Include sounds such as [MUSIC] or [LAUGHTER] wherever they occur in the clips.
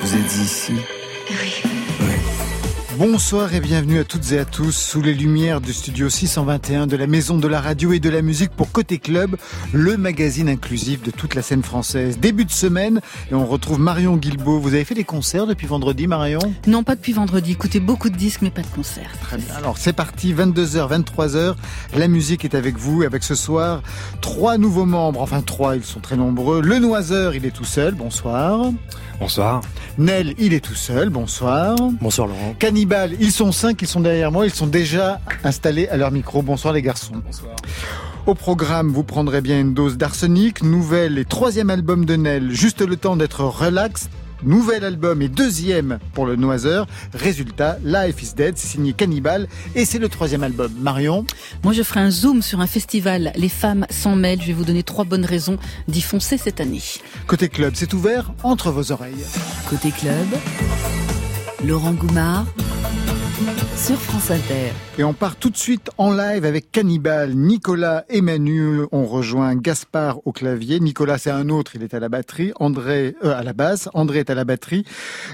Vous êtes ici? Oui. Bonsoir et bienvenue à toutes et à tous sous les lumières du studio 621 de la Maison de la Radio et de la Musique pour Côté Club, le magazine inclusif de toute la scène française. Début de semaine et on retrouve Marion Guilbeault. Vous avez fait des concerts depuis vendredi, Marion? Non, pas depuis vendredi. Écoutez beaucoup de disques, mais pas de concerts. Très bien. Alors c'est parti, 22h, 23h. La musique est avec vous, avec ce soir trois nouveaux membres. Enfin trois, ils sont très nombreux. Le Noiseur, il est tout seul. Bonsoir. Bonsoir. Nel, il est tout seul. Bonsoir. Bonsoir Laurent. Cannibal, ils sont cinq, ils sont derrière moi, ils sont déjà installés à leur micro. Bonsoir les garçons. Bonsoir. Au programme, vous prendrez bien une dose d'arsenic, nouvel et troisième album de Nel, juste le temps d'être relax. Nouvel album et deuxième pour le Noiseur. Résultat, Life is Dead, c'est signé Cannibal et c'est le troisième album. Marion Moi, je ferai un zoom sur un festival. Les femmes s'en mêlent. Je vais vous donner trois bonnes raisons d'y foncer cette année. Côté club, c'est ouvert entre vos oreilles. Côté club, Laurent Goumard sur France Inter. Et on part tout de suite en live avec Cannibal. Nicolas et Manu ont rejoint Gaspard au clavier. Nicolas, c'est un autre, il est à la batterie. André, euh, à la basse. André est à la batterie.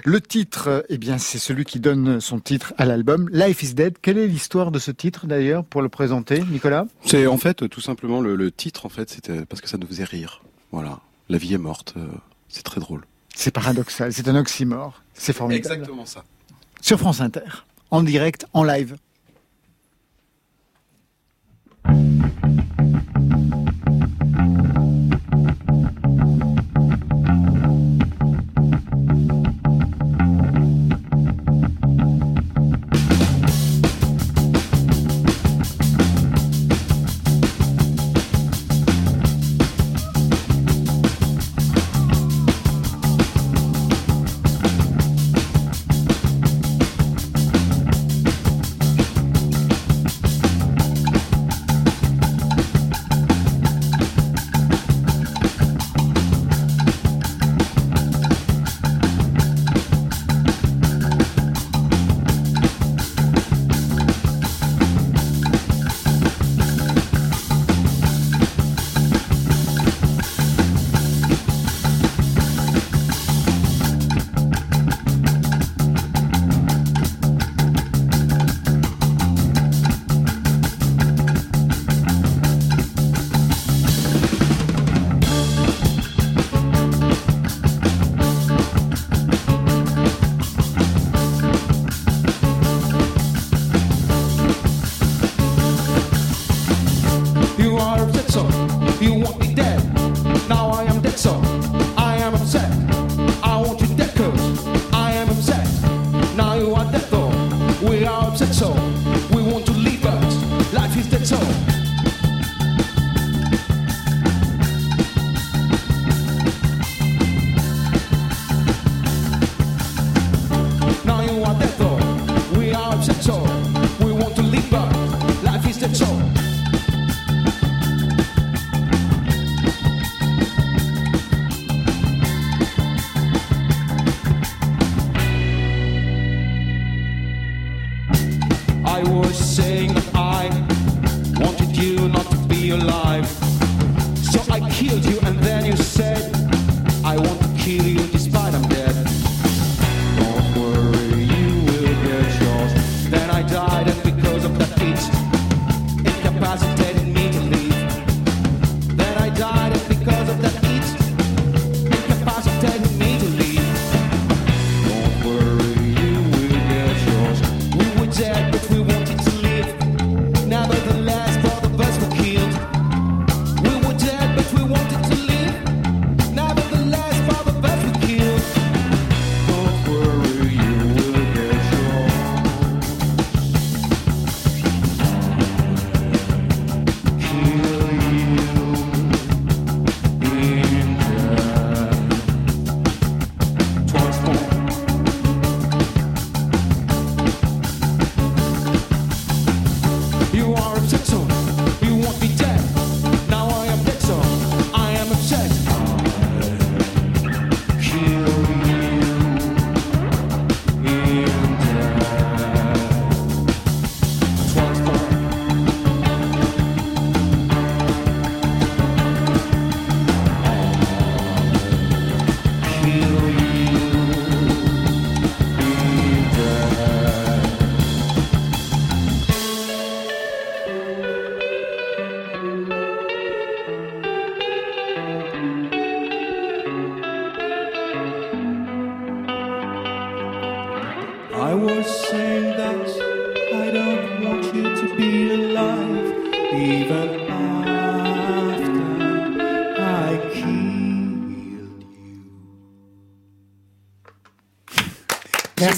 Le titre, eh bien, c'est celui qui donne son titre à l'album. Life is Dead. Quelle est l'histoire de ce titre d'ailleurs pour le présenter, Nicolas? C'est en fait tout simplement le, le titre en fait c'était parce que ça nous faisait rire. Voilà. La vie est morte. euh, c'est très drôle. C'est paradoxal, c'est un oxymore. C'est formidable. Exactement ça. Sur France Inter, en direct, en live.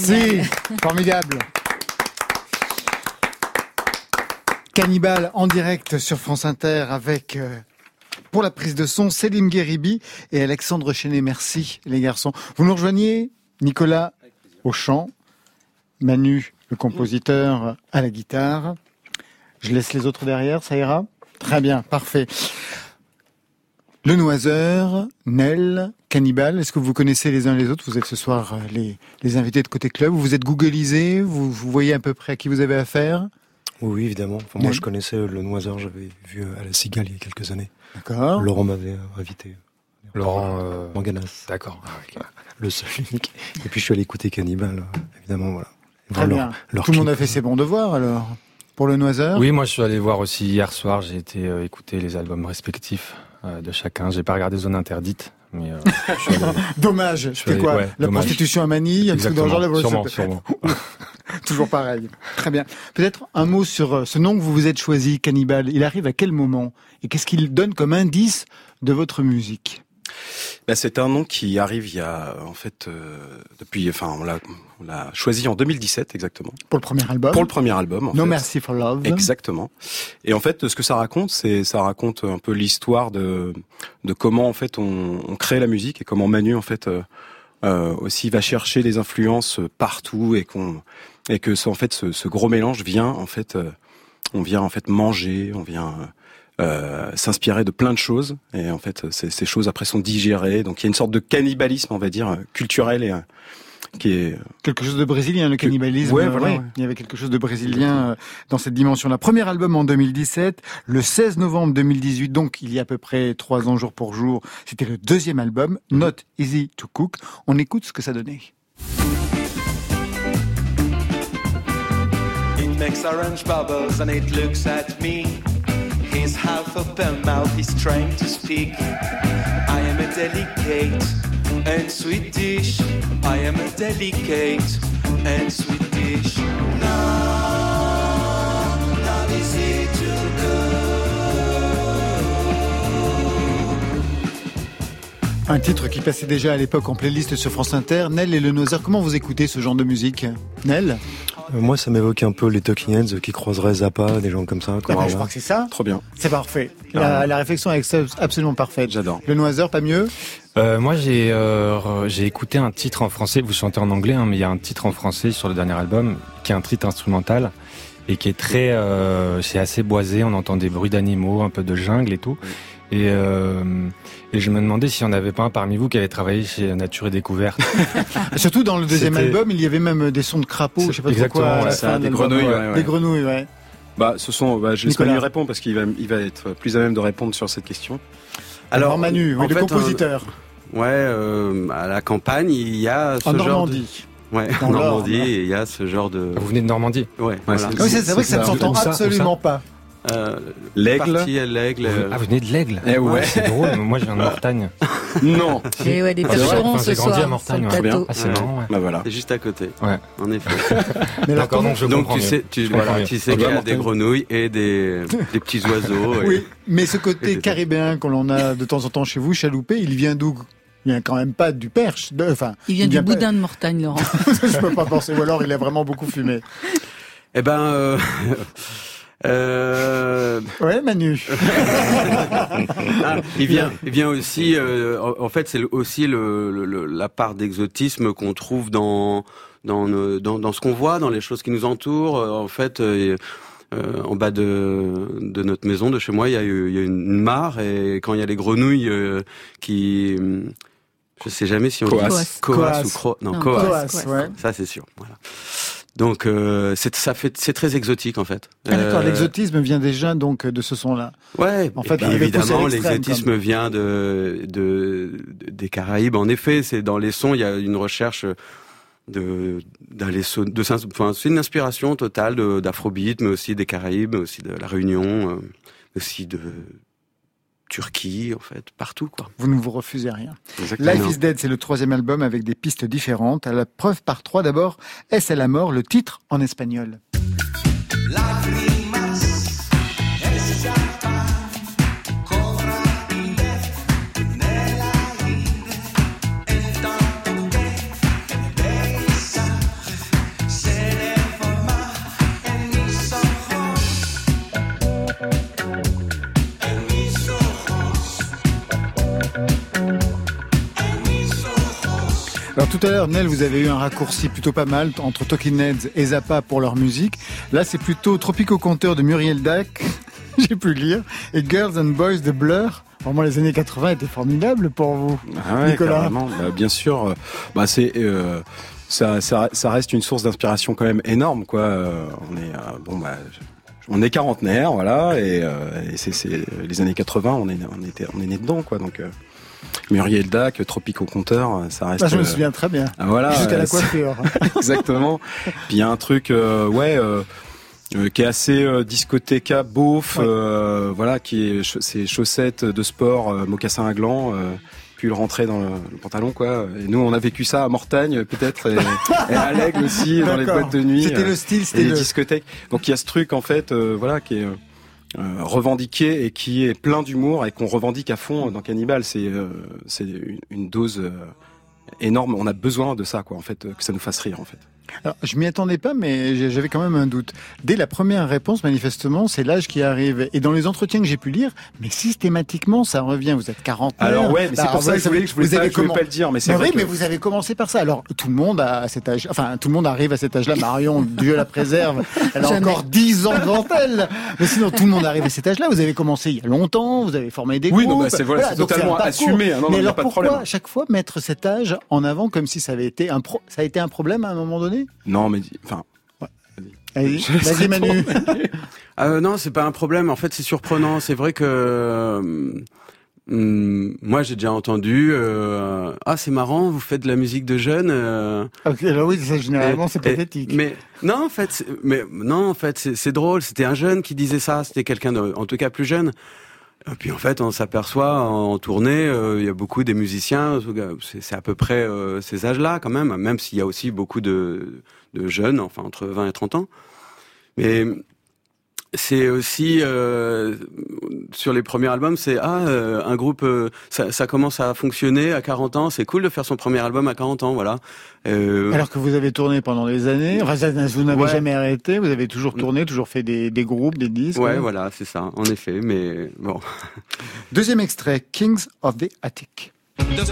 Merci, formidable. Cannibal en direct sur France Inter avec euh, pour la prise de son Céline Guéribi et Alexandre Chenet. Merci les garçons. Vous nous rejoignez Nicolas au chant, Manu le compositeur à la guitare. Je laisse les autres derrière, ça ira? Très bien, parfait. Le Noiseur, Nel, Cannibal, est-ce que vous connaissez les uns les autres? Vous êtes ce soir euh, les, les invités de Côté Club. Vous êtes googlisés Vous, vous voyez à peu près à qui vous avez affaire? Oui, oui, évidemment. Enfin, moi, Oui. je connaissais le Noiseur, j'avais vu euh, à la Cigale il y a quelques années. D'accord. Laurent m'avait euh, invité. Laurent, euh, Manganas, d'accord. Ah, [LAUGHS] le seul unique. Et puis je suis allé écouter Cannibal, évidemment, voilà. Très bien. leur- leur Tout le monde a fait ses bons devoirs alors Pour le Noiseur Oui, moi je suis allé voir aussi hier soir. J'ai été euh, écouter les albums respectifs de chacun. J'ai pas regardé Zone Interdite, mais euh, [LAUGHS] je suis Dommage. C'était quoi ouais, La dommage. prostitution à Manille un truc dans le genre, Exactement. la- Sûrement, sûrement. [LAUGHS] Toujours pareil. Très bien. Peut-être un mot sur euh, ce nom que vous vous êtes choisi, Cannibal. Il arrive à quel moment? Et qu'est-ce qu'il donne comme indice de votre musique? Bah, c'est un nom qui arrive il y a en fait euh, depuis, enfin on l'a on l'a choisi en 2017 exactement Pour le premier album pour le premier album. En No fait. Mercy for Love. Exactement. Et en fait, ce que ça raconte, c'est ça raconte un peu l'histoire de de comment en fait on, on crée la musique et comment Manu en fait euh, euh, aussi va chercher les influences partout et qu'on et que en fait ce, ce gros mélange vient en fait euh, on vient en fait manger, on vient euh, s'inspirer de plein de choses et en fait ces, ces choses après sont digérées donc il y a une sorte de cannibalisme on va dire euh, culturel et euh, qui est Quelque chose de brésilien, le cannibalisme. Ouais, voilà, ouais. Il y avait quelque chose de brésilien dans cette dimension. La premier album en 2017, le 16 novembre 2018, donc il y a à peu près trois ans jour pour jour, c'était le deuxième album, Mhm. Not Easy to Cook. On écoute ce que ça donnait. It makes orange bubbles and it looks at me. His half open mouth is trying to speak. I am a delicate and sweet dish. I am a delicate and sweet dish. No, not easy to Un titre qui passait déjà à l'époque en playlist sur France Inter. Nel et le Nozer, comment vous écoutez ce genre de musique? Nel? Euh, Moi, ça m'évoque un peu les Talking Heads qui croiseraient Zappa, des gens comme ça. Ah ben, Je crois que c'est ça. trop bien. C'est parfait. La, la réflexion est absolument parfaite. J'adore. Le Noiseur, pas mieux? Euh, moi, j'ai euh, j'ai écouté un titre en français. Vous chantez en anglais, hein, mais il y a un titre en français sur le dernier album qui est un titre instrumental et qui est très, euh, c'est assez boisé. On entend des bruits d'animaux, un peu de jungle et tout. Et, euh, et je me demandais s'il n'y en avait pas un parmi vous qui avait travaillé chez Nature et Découverte. [LAUGHS] Surtout dans le deuxième album, il y avait même des sons de crapauds, je sais pas trop Exactement, quoi. ça, des grenouilles, ouais, ouais. Des grenouilles, ouais. Bah, ce sont, bah, je laisse Nicolas. Manu répondre parce qu'il va, il va être plus à même de répondre sur cette question. Alors, Manu, oui, en le fait, compositeur, euh, ouais, euh, à la campagne, il y a ce en genre Normandie. de... Ouais, en Normandie, il y a ce genre de... vous venez de Normandie. Ouais, voilà. Oui, c'est vrai que ça ne s'entend absolument pas. Euh, L'aigle. partie à l'aigle. Vous- euh, Ah, vous venez de l'Aigle. Eh ouais. C'est drôle. mais Moi, je viens de Mortagne. [LAUGHS] Non. Et ouais, des Ah, percherons Enfin, ce j'ai grandi à soir Mortagne, sur ouais. plateau. Ah, c'est Ouais. marrant, ouais. Bah voilà. C'est juste à côté. Ouais. En effet. [LAUGHS] Mais D'accord, donc je Donc tu sais, tu, voilà, tu sais Ah qu'il y a Mortagne. des grenouilles et des, des petits [LAUGHS] oiseaux. et- Oui, mais ce côté caribéen qu'on en a de temps en temps chez vous, chaloupé, il vient d'où? Il vient quand même pas du Perche. de- Enfin, Il vient du pas- boudin de Mortagne, Laurent. je peux pas penser. Ou alors il a vraiment beaucoup fumé. Eh ben, euh, Ouais, Manu. [LAUGHS] ah, il vient, il vient aussi. euh, en, fait, c'est aussi le, le- le- la part d'exotisme qu'on trouve dans dans, dans dans ce qu'on voit, dans les choses qui nous entourent. Euh, En fait. euh, euh, en bas de, de notre maison, de chez moi, il y a, eu- il y a une mare et quand il y a les grenouilles euh, qui, je sais jamais si on Coas. dit coas Coas. ou cro, non, Non, coas. coas. Coas, ouais. Ça c'est sûr. Voilà. Donc euh, c'est ça fait c'est très exotique en fait. Ah, D'accord, Euh, l'exotisme vient déjà donc de ce son-là. Ouais. En fait, à évidemment l'exotisme vient de, de des Caraïbes. En effet, c'est dans les sons il y a une recherche de d'aller de enfin c'est une inspiration totale d'Afrobeat, mais aussi des Caraïbes, mais aussi de la Réunion, euh, aussi de Turquie en fait, partout quoi. Vous ne vous refusez rien. Exactement. Life is Dead, c'est le troisième album avec des pistes différentes. À la preuve par trois d'abord, Est-ce à la mort, le titre en espagnol. Alors tout à l'heure, Nel, vous avez eu un raccourci plutôt pas mal entre Talking Heads et Zappa pour leur musique. Là, c'est plutôt Tropico Conteur de Muriel Dac, [LAUGHS] j'ai pu le lire, et Girls and Boys de Blur. Vraiment, les années 80 étaient formidables pour vous. Ah ouais, Nicolas. Bah, bien sûr, euh, bah, c'est euh, ça, ça, ça reste une source d'inspiration quand même énorme, quoi. Euh, on est euh, bon, bah, on est quarantenaire, voilà, et, euh, et c'est, les années 80, on est, on était, on est né dedans, quoi. Donc Muriel Dac, Tropico Conteur, ça reste. Ah, je me souviens très bien. ah, voilà, Jusqu'à la coiffure. [LAUGHS] Exactement. Puis il y a un truc, euh, ouais, euh, euh, qui est assez euh, discothéca, beauf, Ouais. euh, voilà, qui est ch- ces chaussettes de sport, euh, mocassins à gland, euh, puis le rentrer dans le, le pantalon, quoi. Et nous, on a vécu ça à Mortagne, peut-être, et, [LAUGHS] et à l'Aigle aussi, dans les boîtes de nuit. C'était le style, c'était les le... discothèques. Donc il y a ce truc en fait, euh, voilà, qui est euh, revendiqué et qui est plein d'humour et qu'on revendique à fond dans Cannibal. C'est euh, une, une dose euh, énorme. On a besoin de ça, quoi, en fait, que ça nous fasse rire, en fait. Alors, je m'y attendais pas, mais j'avais quand même un doute. Dès la première réponse, manifestement, c'est l'âge qui arrive. Et dans les entretiens que j'ai pu lire, mais systématiquement, ça revient. Vous êtes 40 Alors ouais, mais c'est pour ça que je voulais, je voulais, pas, je voulais pas le dire, mais c'est vrai oui, que- mais vous avez commencé par ça. Alors, tout le monde a à cet âge, enfin, tout le monde arrive à cet âge-là. Marion, Dieu la préserve. Elle a Jamais. encore 10 ans devant elle. Mais sinon, tout le monde arrive à cet âge-là. Vous avez commencé il y a longtemps, vous avez formé des Oui, non, groupes. bah, c'est- voilà, c'est donc totalement assumé, hein. Non, non, mais il y a alors, pas de pourquoi, problème. à chaque fois, mettre cet âge en avant comme si ça avait été un pro... ça a été un problème à un moment donné? Non, mais enfin, Allez, laisse Vas-y, [LAUGHS] Manu. Euh, [LAUGHS] non, c'est pas un problème. En fait, c'est surprenant. C'est vrai que euh, hum, moi, j'ai déjà entendu. euh, ah, c'est marrant, vous faites de la musique de jeunes. euh, Ok, alors oui, ça, généralement, c'est pathétique. Mais non, en fait, c'est- mais non, en fait, c'est drôle. C'était un jeune qui disait ça. C'était quelqu'un, en tout cas plus jeune. Et puis en fait, on s'aperçoit en tournée, euh, il y a beaucoup des musiciens. C'est à peu près euh, ces âges-là, quand même. Même s'il y a aussi beaucoup de, de jeunes, enfin entre 20 et 30 ans. Mais c'est aussi euh, sur les premiers albums, c'est ah euh, un groupe, euh, ça, ça commence à fonctionner à 40 ans. C'est cool de faire son premier album à 40 ans, voilà. Euh, Alors que vous avez tourné pendant des années, enfin, vous n'avez Ouais. jamais arrêté, vous avez toujours tourné, toujours fait des, des groupes, des disques. ouais, hein. voilà, c'est ça, en effet. Mais bon. [LAUGHS] Deuxième extrait, Kings of the Attic. The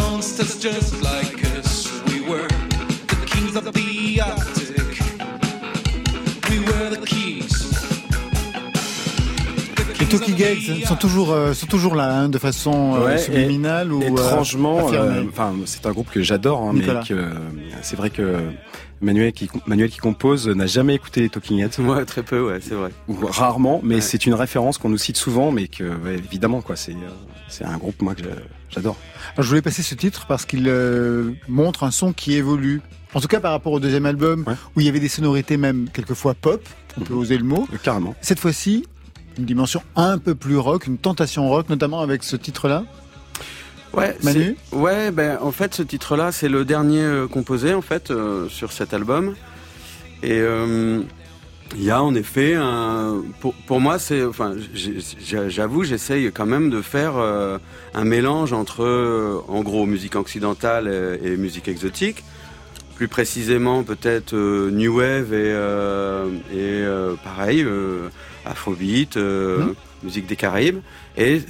monsters just like us. We were the kings of the Arctic. We were the keys. Les Talking Heads sont toujours, euh, sont toujours là, hein, de façon euh, Ouais, subliminale ou euh, étrangement, euh, c'est un groupe que j'adore, hein, mais que euh, c'est vrai que Manuel qui, Manuel qui compose n'a jamais écouté les Talking Heads. [LAUGHS] Ouais, très peu, ouais, c'est vrai. Ou rarement, mais Ouais. c'est une référence qu'on nous cite souvent, mais que ouais, évidemment quoi, c'est euh, c'est un groupe moi que j'adore. Alors, je voulais passer ce titre parce qu'il euh, montre un son qui évolue. En tout cas, par rapport au deuxième album, Ouais. où il y avait des sonorités même quelquefois pop, on peut oser le mot. Euh, Carrément. Cette fois-ci, une dimension un peu plus rock, une tentation rock, notamment avec ce titre-là. Ouais, Manu Ouais, ben en fait ce titre-là c'est le dernier euh, composé en fait euh, sur cet album. Et euh, il y a en effet un pour, pour moi c'est enfin j'avoue j'essaye quand même de faire euh, un mélange entre euh, en gros musique occidentale et, et musique exotique. Plus précisément peut-être euh, new wave et euh, et euh, pareil euh, afrobeat euh, Mhm. musique des Caraïbes. Et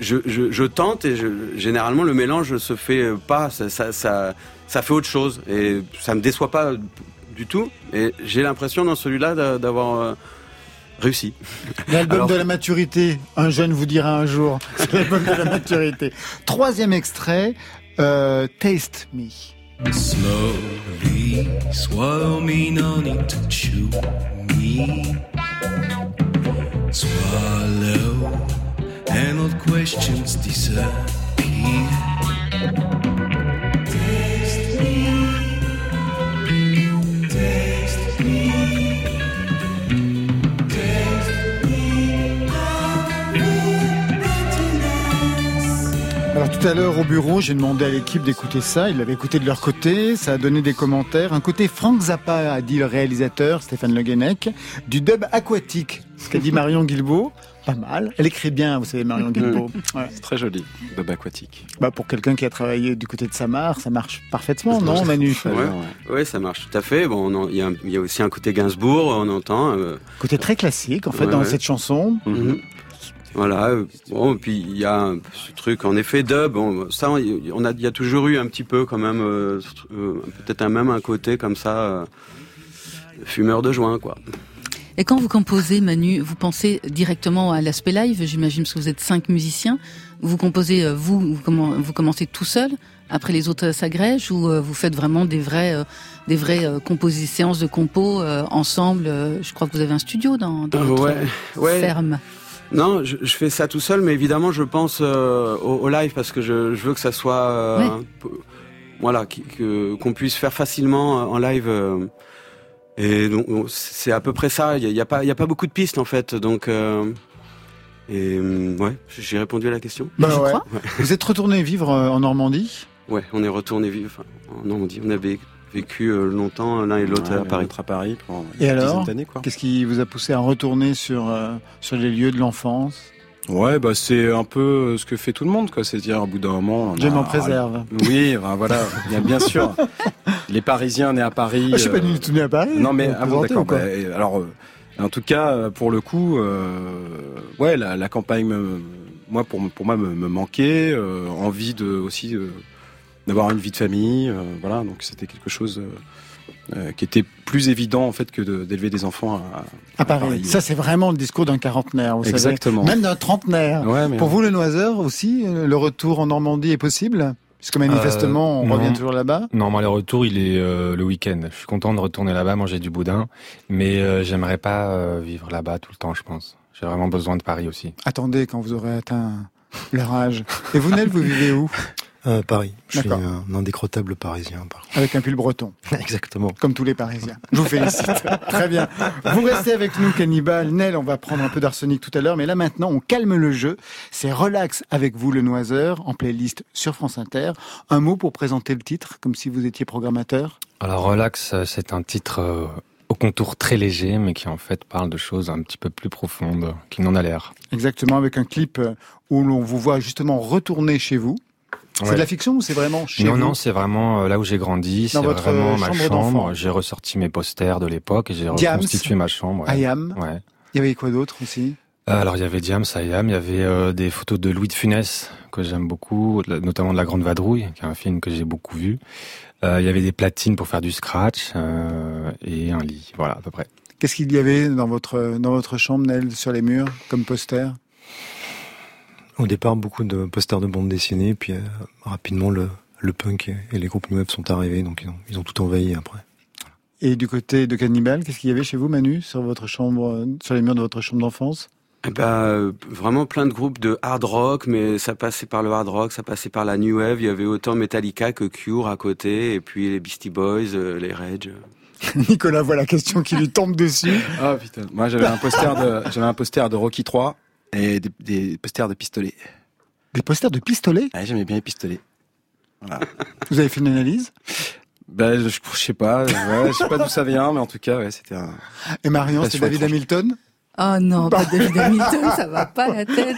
je, je, je tente et je, généralement le mélange se fait pas, ça, ça, ça, ça fait autre chose et ça me déçoit pas du tout. Et j'ai l'impression dans celui-là d'a- d'avoir euh, réussi. [LAUGHS] L'album Alors- de la maturité, un jeune vous dira un jour. C'est [LAUGHS] l'album de la maturité. Troisième extrait, euh, Taste Me. Slowly swallow me, no need to chew me. Swallow, and questions disappear. Taste me, taste me, taste me. Alors tout à l'heure au bureau, j'ai demandé à l'équipe d'écouter ça. Ils l'avaient écouté de leur côté. Ça a donné des commentaires. Un côté Frank Zappa, a dit le réalisateur Stéphane Le Guenec, du dub aquatique. Ce qu'a dit [LAUGHS] Marion Guilbeault. Pas mal. Elle écrit bien, vous savez, Marion Guilbeault. Ouais. C'est très joli, Bob aquatique. Bah, pour quelqu'un qui a travaillé du côté de Samar, ça marche parfaitement, non, Manu? Très Ouais. ça marche tout à fait. Bon, il y, a y aussi un côté Gainsbourg, on entend. euh, Côté très classique, en fait, Ouais, dans ouais. cette chanson. Mhm. Voilà. euh, Bon, puis il y a ce truc en effet dub. Bon, ça, on a, il y a toujours eu un petit peu quand même, euh, peut-être un même un côté comme ça, euh, fumeur de joint, quoi. Et quand vous composez, Manu, vous pensez directement à l'aspect live, j'imagine, parce que vous êtes cinq musiciens. Vous composez, euh, vous, vous, commen- vous commencez tout seul, après les autres euh, s'agrègent, ou euh, vous faites vraiment des vrais, euh, des vraies séances de compos ensemble Je crois que vous avez un studio dans, dans votre ouais, ouais. ferme. Non, je, je fais ça tout seul, mais évidemment, je pense euh, au, au live parce que je, je veux que ça soit, euh, Ouais. voilà, qu'on puisse faire facilement en live. euh, et donc, c'est à peu près ça. Il y a, y a pas, il y a pas beaucoup de pistes en fait, donc. euh, et euh, ouais, j'ai répondu à la question. Bah, Je ouais. crois. Vous êtes retourné vivre euh, en Normandie? Ouais, on est retourné vivre en Normandie. On avait vécu euh, longtemps l'un et l'autre Ouais, à Paris. à Paris pendant Et une alors dizaine d'années, quoi. Qu'est-ce qui vous a poussé à retourner sur, euh, sur les lieux de l'enfance? Ouais, bah c'est un peu ce que fait tout le monde, quoi. C'est-à-dire, au bout d'un moment, Je m'en préserve. Oui, ben voilà, bien, bien sûr. [LAUGHS] Les Parisiens nés à Paris. Ah, je suis pas euh, du tout né à Paris. Non mais ah bon, d'accord. bah, euh, alors, euh, en tout cas, euh, pour le coup, euh, ouais, la, la campagne, me- moi pour pour moi me, me manquait, euh, envie de aussi euh, d'avoir une vie de famille, euh, voilà. Donc c'était quelque chose euh, euh, qui était plus évident en fait que de- d'élever des enfants à, à Paris. Paris, Ça, c'est vraiment le discours d'un quarantenaire, vous Exactement. savez. Même d'un trentenaire. Ouais, mais Pour vous, le Noiseur aussi, euh, le retour en Normandie est possible? Puisque manifestement, Euh, on non. revient toujours là-bas. Non, moi, le retour, il est euh, le week-end. Je suis content de retourner là-bas, manger du boudin, mais euh, j'aimerais pas euh, vivre là-bas tout le temps, je pense. J'ai vraiment besoin de Paris aussi. Attendez, quand vous aurez atteint leur âge. Et vous, Nel, vous vivez où? Euh, Paris. Je suis un indécrottable parisien. par Avec un pull breton. [LAUGHS] Exactement. comme tous les Parisiens. Je vous félicite. [LAUGHS] Très bien. Vous restez avec nous, Cannibal. Nel, on va prendre un peu d'arsenic tout à l'heure, mais là maintenant, on calme le jeu. C'est relax avec vous, le Noiseur, en playlist sur France Inter. Un mot pour présenter le titre, comme si vous étiez programmateur? Alors, Relax, c'est un titre euh, au contour très léger, mais qui en fait parle de choses un petit peu plus profondes qu'il n'en a l'air. Exactement, avec un clip euh, où l'on vous voit justement retourner chez vous. C'est Ouais. de la fiction ou c'est vraiment chez non, vous non, c'est vraiment euh, là où j'ai grandi, c'est vraiment euh, ma chambre. J'ai ressorti mes posters de l'époque et j'ai reconstitué ma chambre. ouais. Ayam. Ouais. Il y avait quoi d'autre aussi? Euh, Alors il y avait Diams, Ayam, il y avait euh, des photos de Louis de Funès que j'aime beaucoup, notamment de La Grande Vadrouille, qui est un film que j'ai beaucoup vu. Euh, il y avait des platines pour faire du scratch euh, et un lit, voilà à peu près. Qu'est-ce qu'il y avait dans votre, dans votre chambre, Nel, sur les murs, comme poster? Au départ, beaucoup de posters de bande dessinée, puis euh, rapidement, le, le punk et, les groupes new wave sont arrivés, donc ils ont, ils ont tout envahi après. Et du côté de Cannibal, qu'est-ce qu'il y avait chez vous, Manu, sur votre chambre, euh, sur les murs de votre chambre d'enfance? Eh ben, euh, vraiment plein de groupes de hard rock, mais ça passait par le hard rock, ça passait par la new wave. Il y avait autant Metallica que Cure à côté, et puis les Beastie Boys, euh, les Rage. [LAUGHS] Nicolas voit la question qui lui tombe dessus. Ah putain, moi j'avais un poster de j'avais un poster de Rocky 3 et des, des posters de pistolets. Des posters de pistolets? Ah, j'aimais bien les pistolets. Voilà. Vous avez fait une analyse? Ben, je, je sais pas, ouais, je sais pas d'où ça vient, mais en tout cas, ouais, c'était un. Et Marion, c'est David étrange. Hamilton? Oh non, pas David Hamilton, ça va pas la tête.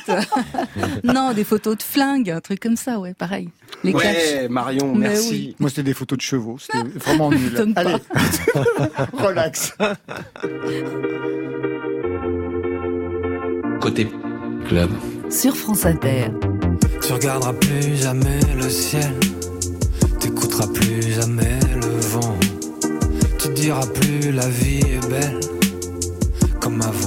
[LAUGHS] non, des photos de flingues, un truc comme ça, ouais, pareil. Les. Ouais, Marion, Mais merci. oui. Moi, c'était des photos de chevaux. C'était vraiment nul. [LAUGHS] Allez, [LAUGHS] relax. Côté club. Sur France Inter. Tu regarderas plus jamais le ciel, t'écouteras plus jamais le vent, tu diras plus la vie est belle, comme avant,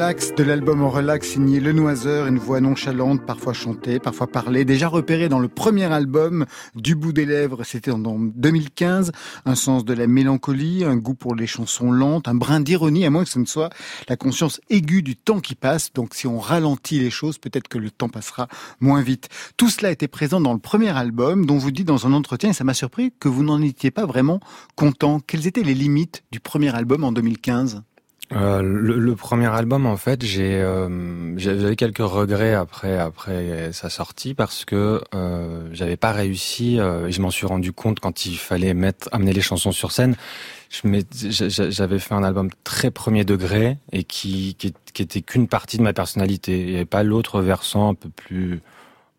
Relax de l'album en relax signé Le Noiseur, une voix nonchalante, parfois chantée, parfois parlée, déjà repérée dans le premier album du bout des lèvres, c'était en 2015, un sens de la mélancolie, un goût pour les chansons lentes, un brin d'ironie, à moins que ce ne soit la conscience aiguë du temps qui passe, donc si on ralentit les choses, peut-être que le temps passera moins vite. Tout cela était présent dans le premier album, dont vous dites dans un entretien, et ça m'a surpris, que vous n'en étiez pas vraiment content. Quelles étaient les limites du premier album en 2015 Euh, le, le premier album, en fait, j'ai euh, j'avais quelques regrets après après sa sortie parce que euh, j'avais pas réussi. euh, et je m'en suis rendu compte quand il fallait mettre amener les chansons sur scène. J'avais fait un album très premier degré et qui qui, qui était qu'une partie de ma personnalité. Il n'y avait pas l'autre versant un peu plus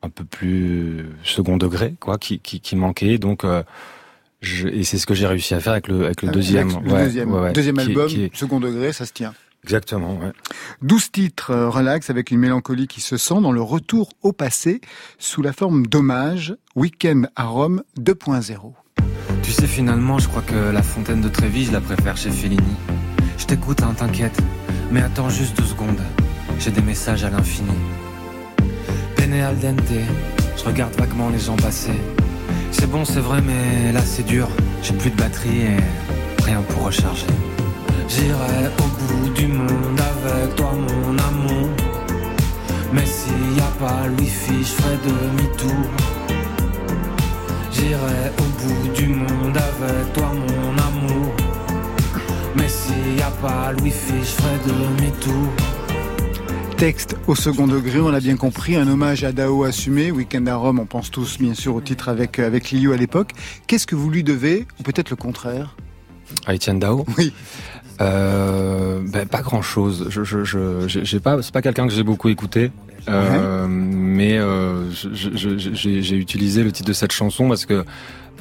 un peu plus second degré, quoi, qui qui, qui manquait. Donc euh, je, et c'est ce que j'ai réussi à faire avec le avec le deuxième. Le Ouais, deuxième, ouais, ouais. deuxième Qui est- album, qui est- second degré, ça se tient. Exactement, ouais. 12 titres euh, relax avec une mélancolie qui se sent dans le retour au passé sous la forme d'hommage, Week-end à Rome 2.0. Tu sais, finalement, je crois que la fontaine de Trévis, je la préfère chez Fellini. Je t'écoute, hein, t'inquiète. Mais attends juste deux secondes. J'ai des messages à l'infini. Penne al dente. Je regarde vaguement les gens passer. C'est bon, c'est vrai, mais là c'est dur. J'ai plus de batterie et rien pour recharger. J'irai au bout du monde avec toi, mon amour. Mais s'il y a pas le wifi, je ferai demi-tour. J'irai au bout du monde avec toi, mon amour. Mais s'il y a pas le wifi, je ferai demi-tour. Texte au second degré, on l'a bien compris, un hommage à Dao assumé, Week-end à Rome, on pense tous bien sûr au titre avec, euh, avec Liu à l'époque. Qu'est-ce que vous lui devez, ou peut-être le contraire À Etienne Dao? Oui. Euh, ben, pas grand chose. Je, je, je, j'ai- j'ai pas, c'est pas quelqu'un que j'ai beaucoup écouté. Euh, mais euh, j'ai utilisé le titre de cette chanson parce que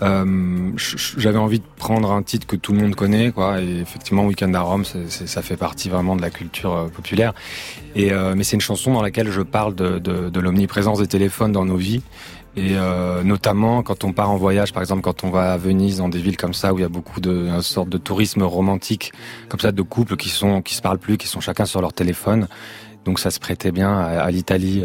euh, j'avais envie de prendre un titre que tout le monde connaît, quoi. Et effectivement, Weekend à Rome, ça fait partie vraiment de la culture euh, populaire. Et euh, mais c'est une chanson dans laquelle je parle de, l'omniprésence des téléphones dans nos vies. Et notamment quand on part en voyage, par exemple quand on va à Venise, dans des villes comme ça où il y a beaucoup de une sorte de tourisme romantique, comme ça, de couples qui sont qui se parlent plus, qui sont chacun sur leur téléphone. Donc ça se prêtait bien à, l'Italie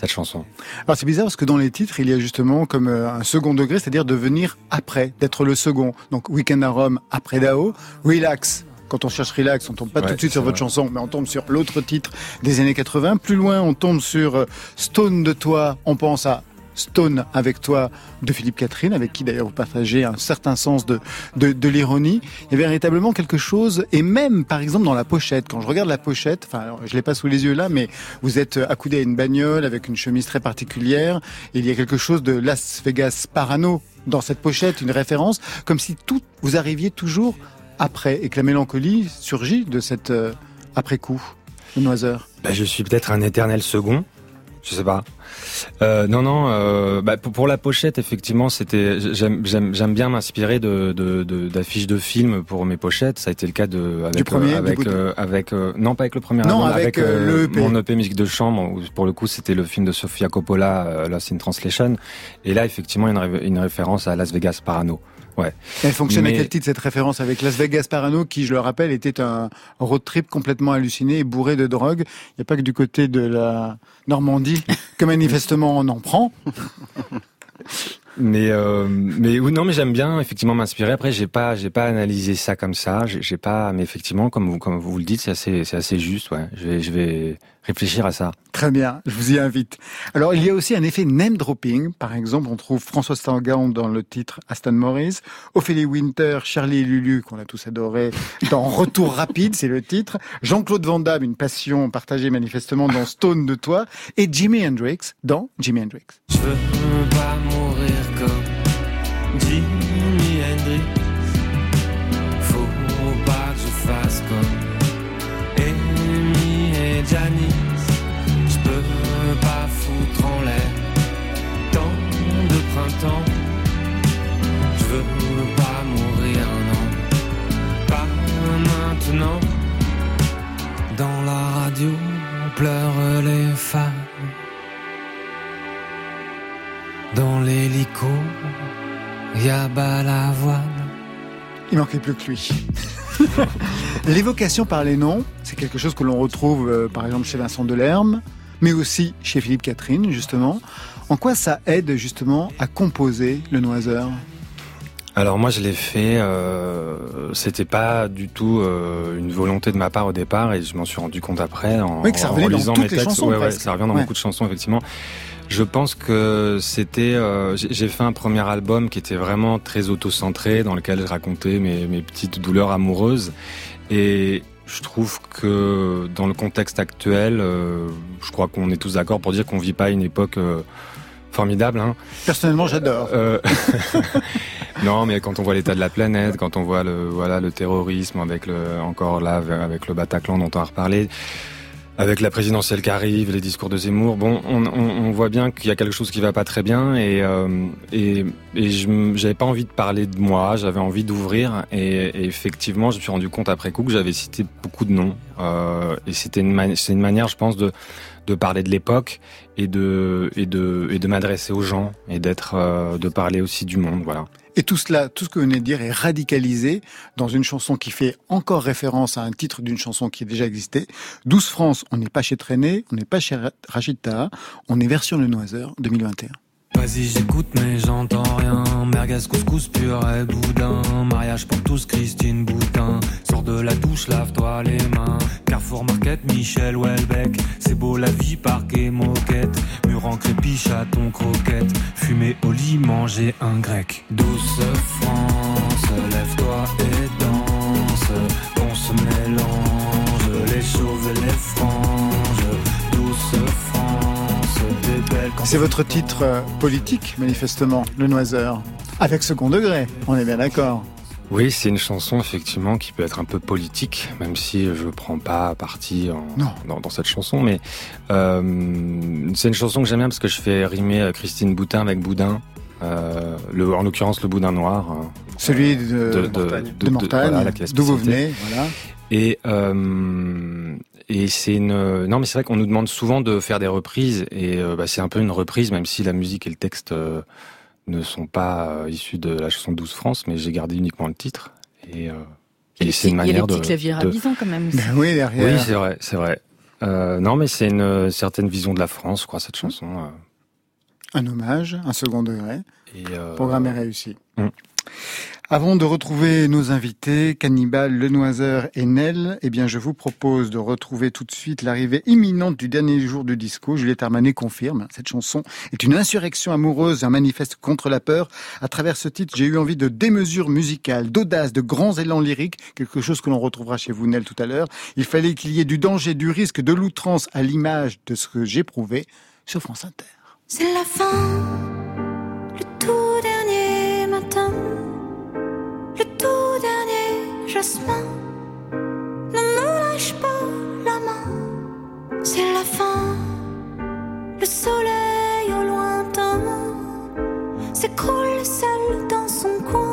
cette chanson. Alors c'est bizarre parce que dans les titres, il y a justement comme euh, un second degré, c'est-à-dire de venir après, d'être le second. Donc Week-end à Rome après Dao, Relax. Quand on cherche Relax, on tombe pas Ouais, tout de suite sur votre vrai. chanson, mais on tombe sur l'autre titre des années 80. Plus loin, on tombe sur euh, Stone de toi, on pense à Stone avec toi de Philippe Catherine, avec qui d'ailleurs vous partagez un certain sens de, de, l'ironie. Il y avait véritablement quelque chose, et même par exemple dans la pochette, quand je regarde la pochette, enfin je l'ai pas sous les yeux là, mais vous êtes accoudé à une bagnole avec une chemise très particulière, il y a quelque chose de Las Vegas Parano dans cette pochette, une référence, comme si tout vous arriviez toujours après, et que la mélancolie surgit de cette euh, après-coup, le noiseur. Ben, je suis peut-être un éternel second. Je sais pas. Euh, non, non. Euh, bah, pour, pour la pochette, effectivement, c'était. J'aime, bien m'inspirer de, de, de- d'affiches de, films pour mes pochettes. Ça a été le cas de avec Du premier, euh, du avec de- euh, avec euh, non pas avec le premier Non, album, avec, euh, le EP. mon EP musique de chambre. Où, pour le coup, c'était le film de Sofia Coppola, Lost in Translation. Et là, effectivement, une, ré- une référence à Las Vegas Parano. Ouais. Elle fonctionne à quel titre cette référence avec Las Vegas Parano, qui, je le rappelle, était un road trip complètement halluciné et bourré de drogue. Il n'y a pas que du côté de la Normandie que manifestement on en prend. [LAUGHS] Mais euh, mais non mais j'aime bien effectivement m'inspirer. Après j'ai pas j'ai pas analysé ça comme ça. J'ai j'ai pas mais effectivement comme vous comme vous le dites c'est assez c'est assez juste. Ouais. Je vais je vais réfléchir à ça. Très bien, je vous y invite. Alors, il y a aussi un effet name dropping. Par exemple, on trouve François Stangan dans le titre Aston Morris, Ophélie Winter, Charlie et Lulu, qu'on a tous adoré, dans Retour rapide, c'est le titre, Jean-Claude Van Damme, une passion partagée manifestement dans Stone de toi, et Jimi Hendrix dans Jimi Hendrix. Je veux pas mourir pleurent les femmes. Dans l'hélico, y a balavoine. Il manquait plus que lui. [LAUGHS] L'évocation par les noms, c'est quelque chose que l'on retrouve euh, par exemple chez Vincent Delerme, mais aussi chez Philippe Catherine, justement. En quoi ça aide justement à composer le Noiseur? Alors moi je l'ai fait. Euh, C'était pas du tout euh, une volonté de ma part au départ et je m'en suis rendu compte après en, Oui, que ça en mes textes. chansons, ouais, ouais, ça revient dans Ouais. beaucoup de chansons effectivement. Je pense que c'était. euh, j'ai j'ai fait un premier album qui était vraiment très auto-centré, dans lequel je racontais mes, mes petites douleurs amoureuses. Et je trouve que dans le contexte actuel, euh, je crois qu'on est tous d'accord pour dire qu'on vit pas une époque euh, formidable. Hein. Personnellement, j'adore. Euh, [LAUGHS] non, mais quand on voit l'état de la planète, quand on voit le voilà le terrorisme avec le encore là avec le Bataclan dont on a reparlé, avec la présidentielle qui arrive, les discours de Zemmour, bon, on, on, on voit bien qu'il y a quelque chose qui va pas très bien et euh, et, et j'avais pas envie de parler de moi, j'avais envie d'ouvrir et, et effectivement, je me suis rendu compte après coup que j'avais cité beaucoup de noms euh, et c'était une c'est une manière, je pense, de de parler de l'époque et de et de et de m'adresser aux gens et d'être euh, de parler aussi du monde, voilà. Et tout cela, tout ce que vous venez de dire est radicalisé dans une chanson qui fait encore référence à un titre d'une chanson qui a déjà existé. 12 France, on n'est pas chez Traîné, on n'est pas chez Ra- Rachid Taha, on est version Le Noiseur 2021. Vas-y, j'écoute, mais j'entends rien. Merguez, couscous, purée, boudin. Mariage pour tous, Christine Boutin. Sors de la douche, lave-toi les mains. Michel Houellebecq. C'est beau la vie, parc et moquette. Mur en crépi, chaton croquette. Fumer au lit, manger un grec. Douce France, lève-toi et danse. On se mélange, les chauves et les franges. Douce France, t'es belle quand C'est votre titre euh, politique, manifestement, Le Noiseur. Avec second degré, on est bien d'accord. Oui, c'est une chanson effectivement qui peut être un peu politique, même si je prends pas parti en- dans, dans cette chanson. Mais euh, c'est une chanson que j'aime bien parce que je fais rimer euh, Christine Boutin avec Boudin. Euh, le, en l'occurrence le Boudin noir. euh, Celui de, de, de, Mortagne. Voilà, d'où vous venez, voilà. Et euh, et c'est une non mais c'est vrai qu'on nous demande souvent de faire des reprises et euh, bah, c'est un peu une reprise même si la musique et le texte euh, ne sont pas euh, issus de la chanson 12 France mais j'ai gardé uniquement le titre et, euh, et c'est une petits- il y a les manière de, petits claviers de- quand même aussi. Ben oui, derrière. oui c'est vrai c'est vrai euh, non mais c'est une certaine vision de la France je crois cette chanson euh, Un hommage, un second degré. et, euh, Programme est réussi. Mm. Avant de retrouver nos invités, Cannibal, Le Noiseur et Nel, eh bien, je vous propose de retrouver tout de suite l'arrivée imminente du dernier jour du disco. Juliette Armanet confirme, cette chanson est une insurrection amoureuse, un manifeste contre la peur. À travers ce titre, j'ai eu envie de démesure musicale, d'audace, de grands élans lyriques, quelque chose que l'on retrouvera chez vous, Nel, tout à l'heure. Il fallait qu'il y ait du danger, du risque, de l'outrance à l'image de ce que j'éprouvais sur France Inter. C'est la fin, le tout dernier jasmin. Ne me lâche pas la main, c'est la fin. Le soleil au lointain s'écroule seul dans son coin.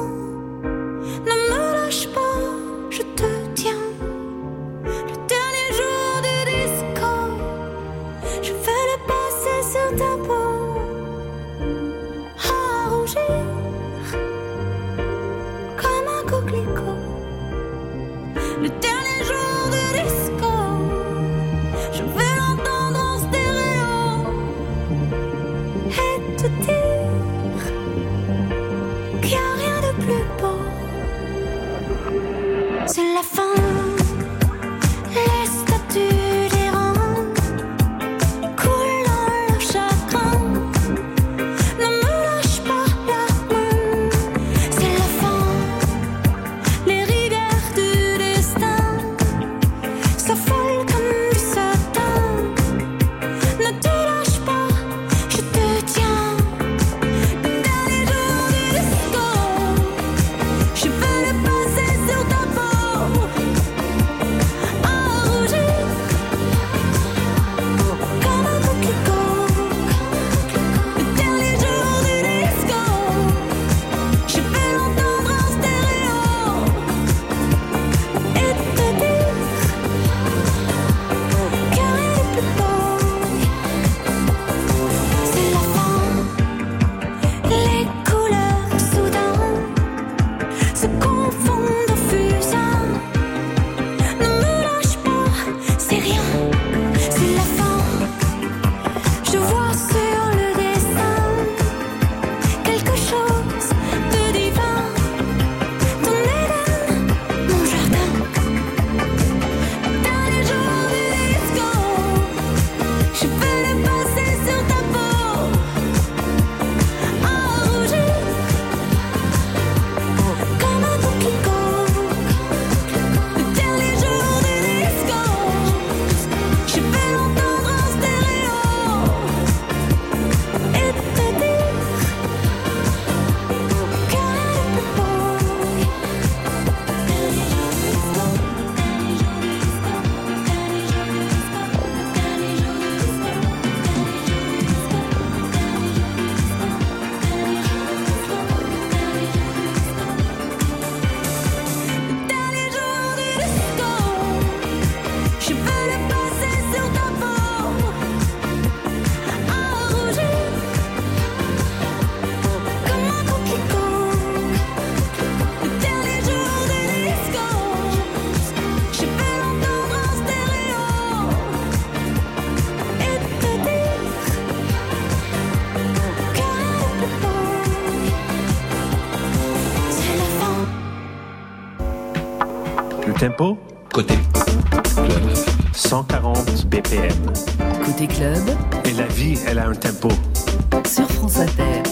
Club, Et la vie, elle a un tempo. sur France Inter.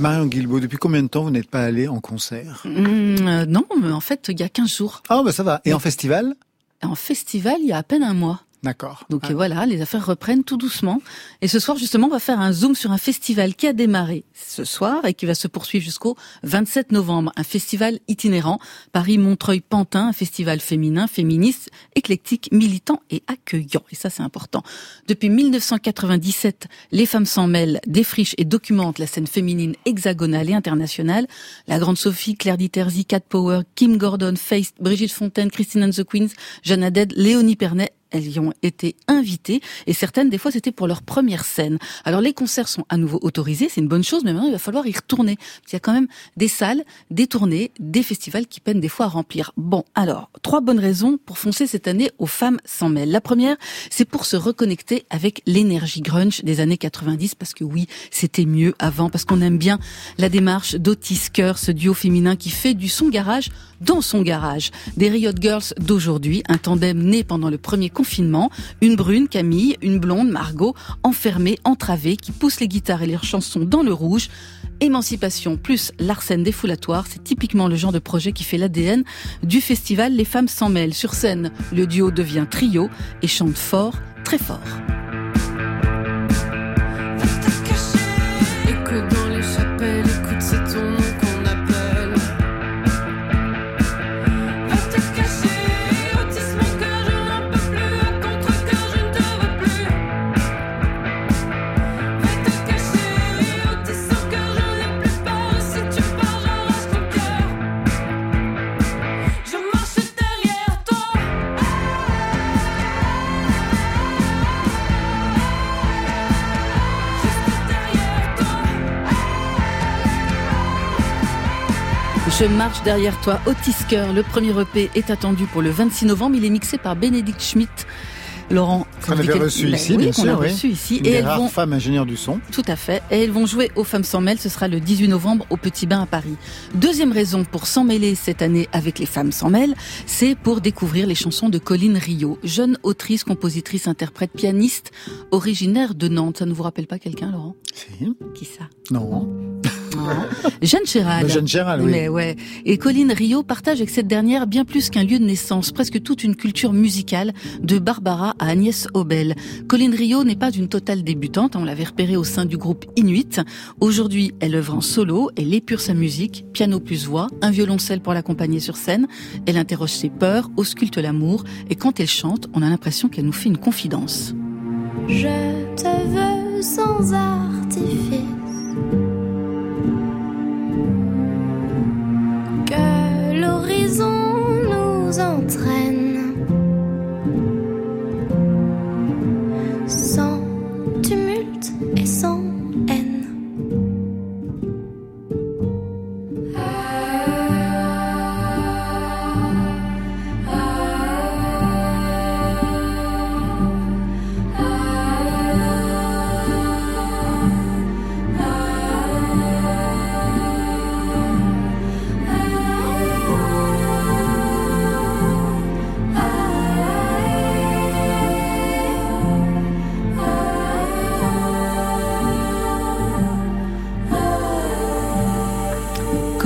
Marion Guilbault, depuis combien de temps vous n'êtes pas allé en concert? Hum, euh, non, mais en fait, il y a 15 jours. Ah bah ça va. Et en festival? En festival, il y a à peine un mois. D'accord. Donc Ah. voilà, les affaires reprennent tout doucement. Et ce soir, justement, on va faire un zoom sur un festival qui a démarré ce soir et qui va se poursuivre jusqu'au 27 novembre. Un festival itinérant, Paris-Montreuil-Pantin, un festival féminin, féministe, éclectique, militant et accueillant. Et ça, c'est important. Depuis 1997, les femmes s'en mêlent, défrichent et documentent la scène féminine hexagonale et internationale. La grande Sophie, Claire Diterzi, Cat Power, Kim Gordon, Faith, Brigitte Fontaine, Christine and the Queens, Jeanne Léonie Pernet, elles y ont été invitées et certaines des fois c'était pour leur première scène. Alors les concerts sont à nouveau autorisés, c'est une bonne chose, mais maintenant il va falloir y retourner. Il y a quand même des salles, des tournées, des festivals qui peinent des fois à remplir. Bon, alors trois bonnes raisons pour foncer cette année aux femmes s'en mêlent. La première, c'est pour se reconnecter avec l'énergie grunge des années 90 parce que oui, c'était mieux avant parce qu'on aime bien la démarche d'Otis Kerr, ce duo féminin qui fait du son garage dans son garage. Des Riot Girls d'aujourd'hui, un tandem né pendant le premier une brune, Camille, une blonde, Margot, enfermées, entravées, qui poussent les guitares et leurs chansons dans le rouge. Émancipation plus l'arsène défoulatoire, c'est typiquement le genre de projet qui fait l'ADN du festival Les Femmes s'en mêlent. Sur scène, le duo devient trio et chante fort, très fort. Je marche derrière toi, Otis Kerr. Le premier EP est attendu pour le 26 novembre. Il est mixé par Bénédicte Schmidt. Laurent, Qu'on avait reçu Ben ici, oui, bien sûr. a oui. reçu ici. Une Et des elles rares vont femmes ingénieures du son. Tout à fait. Et elles vont jouer aux Femmes sans mêle. Ce sera le 18 novembre au Petit Bain à Paris. Deuxième raison pour s'en mêler cette année avec les Femmes sans mêle, c'est pour découvrir les chansons de Colline Rio, jeune autrice, compositrice, interprète, pianiste, originaire de Nantes. Ça ne vous rappelle pas quelqu'un, Laurent? Si. Qui ça? Non. Jeanne Chéral. Jeanne Chéral, oui. Mais ouais. Et Colline Rio partage avec cette dernière bien plus qu'un lieu de naissance, presque toute une culture musicale, de Barbara à Agnès Obel. Colline Rio n'est pas une totale débutante, on l'avait repérée au sein du groupe Inuit. Aujourd'hui, elle œuvre en solo, elle épure sa musique, piano plus voix, un violoncelle pour l'accompagner sur scène. Elle interroge ses peurs, ausculte l'amour, et quand elle chante, on a l'impression qu'elle nous fait une confidence. Je te veux sans artifice. Nous entraîne.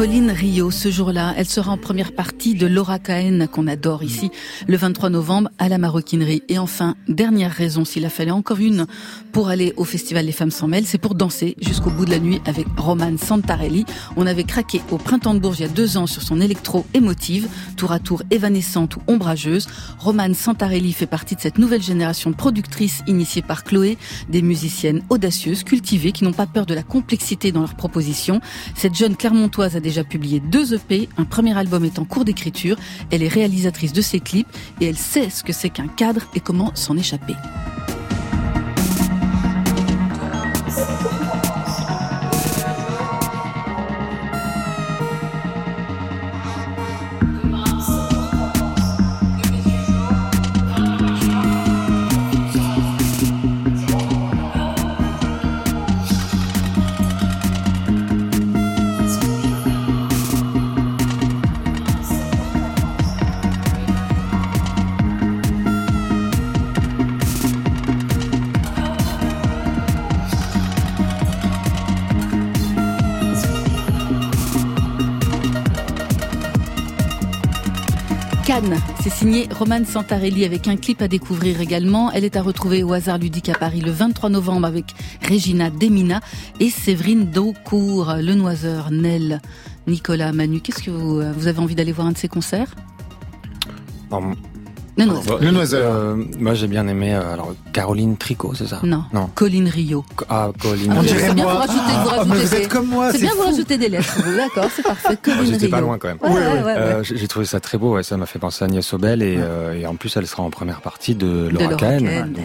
Colline Rio, ce jour-là, elle sera en première partie de Laura Cahen, qu'on adore ici, le 23 novembre à la Maroquinerie. Et enfin, dernière raison, s'il a fallu encore une pour aller au Festival des Femmes sans mêle, c'est pour danser jusqu'au bout de la nuit avec Roman Santarelli. On avait craqué au Printemps de Bourges il y a deux ans sur son électro émotive, tour à tour évanescente ou ombrageuse. Roman Santarelli fait partie de cette nouvelle génération de productrices initiée par Chloé, des musiciennes audacieuses, cultivées, qui n'ont pas peur de la complexité dans leurs propositions. Cette jeune Clermontoise a déjà publié deux EP, un premier album est en cours d'écriture, elle est réalisatrice de ses clips et elle sait ce que c'est qu'un cadre et comment s'en échapper. C'est signé Romane Santarelli avec un clip à découvrir également. Elle est à retrouver au hasard ludique à Paris le 23 novembre avec Regina Demina et Séverine Daucourt, Le Noiseur, Nel, Nicolas, Manu. Qu'est-ce que vous, euh, avez envie d'aller voir un de ces concerts? Non, Le Noiseur. Bah, Le Noiseur. euh, moi, j'ai bien aimé euh, alors Caroline Tricot, c'est ça? Non. Non. Colline Rio. Ah, Colline. On Ah, dirait c'est bien, moi. vous rajoutez, vous Ah, rajoutez mais vous des- êtes comme moi, C'est c'est bien, vous rajoutez des lettres, d'accord, c'est parfait. [LAUGHS] Colline Moi, J'étais pas loin quand même. Ouais, ouais, ouais, ouais. Euh, j'ai trouvé ça très beau, ouais, ça m'a fait penser à Agnès Obel et, euh, et en plus elle sera en première partie de De Laura donc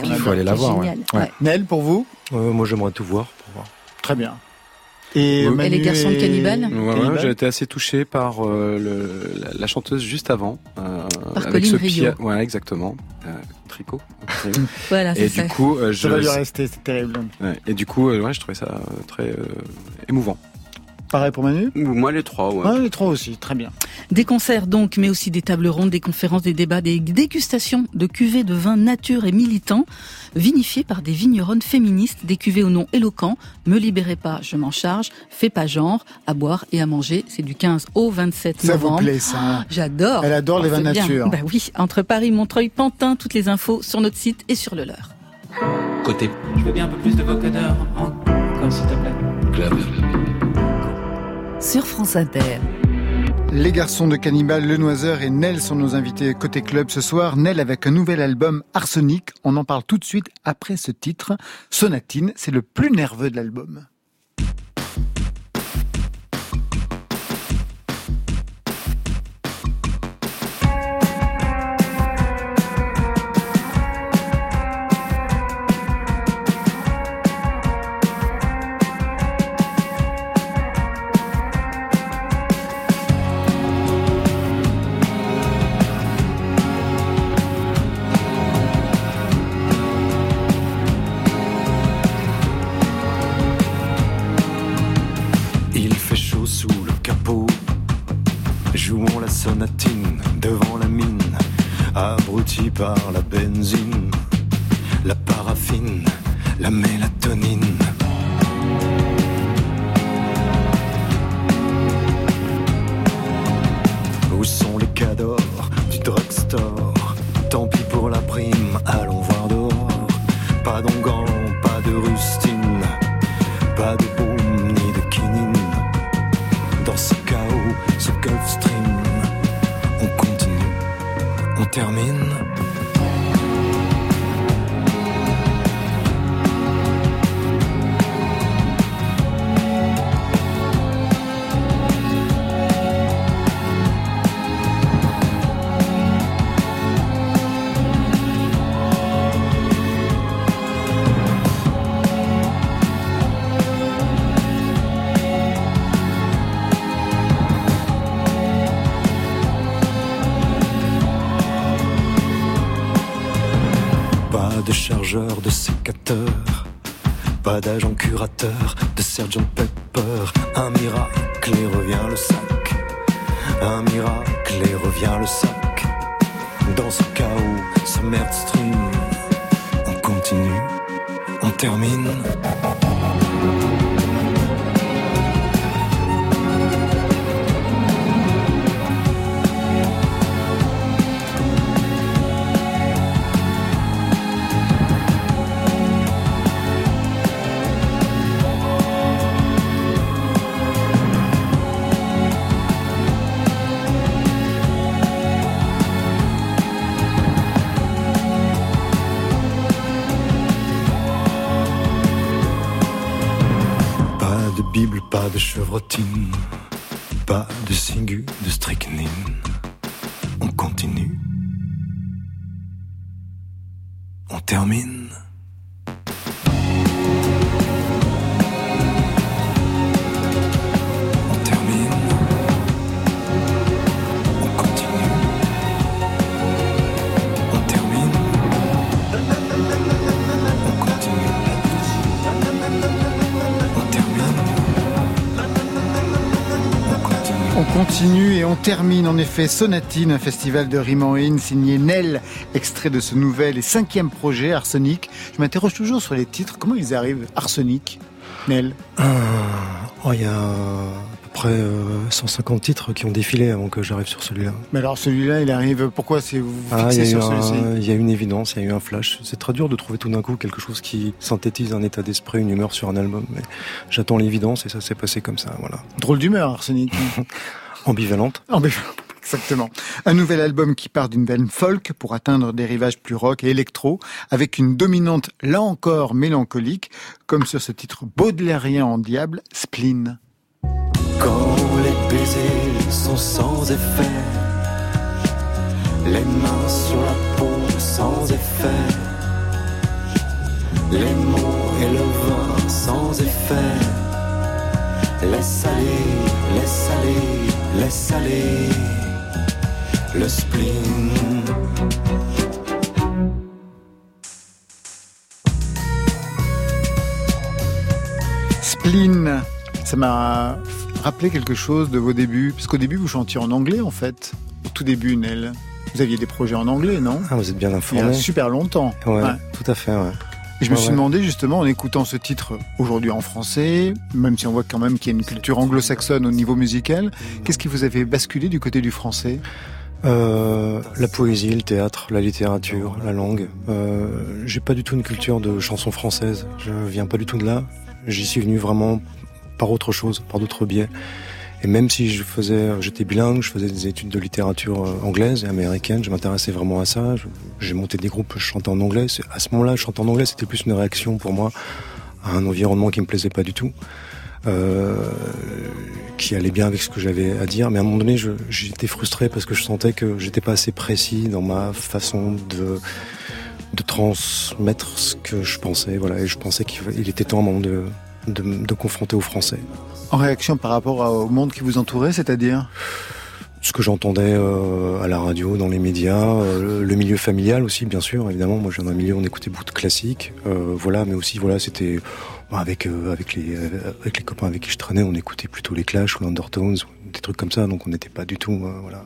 oui, il faut aller la voir. Nel, pour vous? Euh, moi, j'aimerais tout voir pour voir. Très bien. Et, Oui. Et les garçons de Cannibal Ouais, Cannibal j'ai été assez touché par euh, le, la, la chanteuse juste avant. euh, Par avec Colline ce Rio. pia- Ouais, exactement. Euh, tricot. [LAUGHS] Voilà, c'est et ça. du coup, euh, je, Ça va lui rester, c'est terrible. ouais, et du coup, euh, ouais, je trouvais ça euh, très euh, émouvant. Pareil pour Manu Moi, les trois, ouais. Ah, les trois aussi, très bien. Des concerts donc, mais aussi des tables rondes, des conférences, des débats, des dégustations de cuvées de vin nature et militants, vinifiés par des vigneronnes féministes, des cuvées au nom éloquent, Me libérez pas, je m'en charge, fais pas genre, à boire et à manger, c'est du 15 au 27 Ça vous novembre. plaît, ça J'adore. Elle adore les Oh, vins nature. Bah oui, entre Paris, Montreuil, Pantin, toutes les infos sur notre site et sur le leur. Côté Je veux bien un peu plus de vocodeur, encore s'il te plaît. club. Sur France Inter. Les garçons de Cannibal, Le Noiseur et Nel sont nos invités côté club ce soir. Nel avec un nouvel album Arsenic. On en parle tout de suite après ce titre. Sonatine, c'est le plus nerveux de l'album. Par la benzine, pas d'agent curateur, de Sergeant Pepper. Un miracle et revient le sac. Un miracle et revient le sac. Dans ce chaos, ce merde stream, on continue, on termine. Chevrotine, termine en effet Sonatine, un festival de rime en in signé Nel, extrait de ce nouvel et cinquième projet Arsenic. Je m'interroge toujours sur les titres, comment ils arrivent Arsenic, Nel? Ah, oh, il y a à peu près euh, 150 titres qui ont défilé avant que j'arrive sur celui-là. Mais alors celui-là, il arrive, pourquoi c'est vous vous Ah, fixez sur celui-ci? il y a une évidence, il y a eu un flash. C'est très dur de trouver tout d'un coup quelque chose qui synthétise un état d'esprit, une humeur sur un album. Mais j'attends l'évidence et ça s'est passé comme ça, voilà. Drôle d'humeur Arsenic. [LAUGHS] Ambivalente. Ambivalente, Exactement. Un nouvel album qui part d'une veine folk pour atteindre des rivages plus rock et électro, avec une dominante là encore mélancolique, comme sur ce titre baudelairien en diable, Spleen. Quand les baisers sont sans effet, les mains sur la peau sans effet, les mots et le vin sans effet, laisse aller, laisse aller, laisse aller le spleen. Spleen, ça m'a rappelé quelque chose de vos débuts, parce qu'au début vous chantiez en anglais en fait, au tout début Nel. Vous aviez des projets en anglais, non? Ah, vous êtes bien Il y informé. a super longtemps. Ouais, Ouais. tout à fait, ouais. Et je me suis demandé justement en écoutant ce titre aujourd'hui en français, même si on voit quand même qu'il y a une culture anglo-saxonne au niveau musical, qu'est-ce qui vous avait basculé du côté du français? Euh, la poésie, le théâtre, la littérature, la langue. Euh, j'ai pas du tout une culture de chanson française. Je viens pas du tout de là. J'y suis venu vraiment par autre chose, par d'autres biais. Et même si je faisais, j'étais bilingue, je faisais des études de littérature euh, anglaise et américaine, je m'intéressais vraiment à ça. Je- J'ai monté des groupes, je chantais en anglais. À ce moment-là, chanter en anglais, c'était plus une réaction pour moi à un environnement qui me plaisait pas du tout. Euh, qui allait bien avec ce que j'avais à dire, mais à un moment donné, je- j'étais frustré parce que je sentais que j'étais pas assez précis dans ma façon de de transmettre ce que je pensais, voilà, et je pensais qu'il il était temps à un moment de, de, de confronter aux Français. En réaction par rapport au monde qui vous entourait, c'est-à-dire? Ce que j'entendais euh, à la radio, dans les médias, euh, le milieu familial aussi, bien sûr, évidemment. Moi, viens d'un milieu où on écoutait beaucoup de classiques, euh, voilà, mais aussi, voilà, c'était, Bon, avec avec les avec les copains avec qui je traînais, on écoutait plutôt les Clash ou l'Undertones, des trucs comme ça, donc on n'était pas du tout voilà.